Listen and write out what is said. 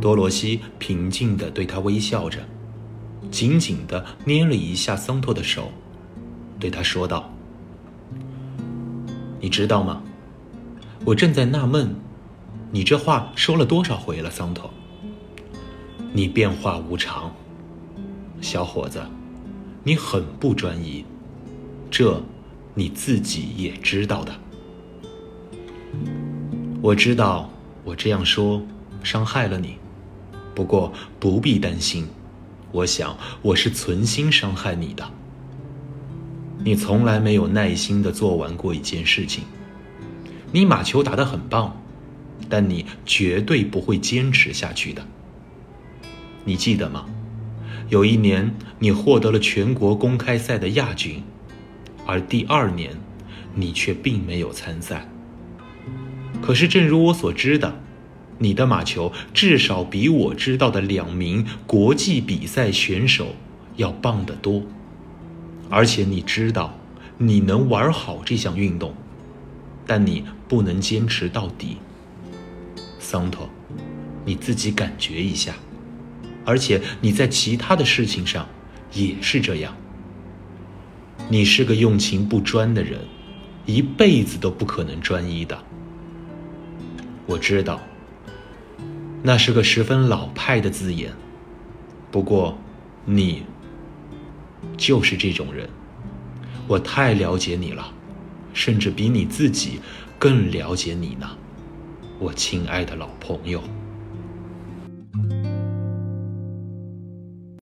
多罗西平静地对他微笑着，紧紧地捏了一下桑托的手，对他说道：“你知道吗？我正在纳闷，你这话说了多少回了，桑托？你变化无常，小伙子，你很不专一，这你自己也知道的。我知道，我这样说伤害了你。”不过不必担心，我想我是存心伤害你的。你从来没有耐心的做完过一件事情。你马球打得很棒，但你绝对不会坚持下去的。你记得吗？有一年你获得了全国公开赛的亚军，而第二年你却并没有参赛。可是正如我所知的。你的马球至少比我知道的两名国际比赛选手要棒得多，而且你知道你能玩好这项运动，但你不能坚持到底。桑托，你自己感觉一下，而且你在其他的事情上也是这样。你是个用情不专的人，一辈子都不可能专一的。我知道。那是个十分老派的字眼，不过，你就是这种人，我太了解你了，甚至比你自己更了解你呢，我亲爱的老朋友。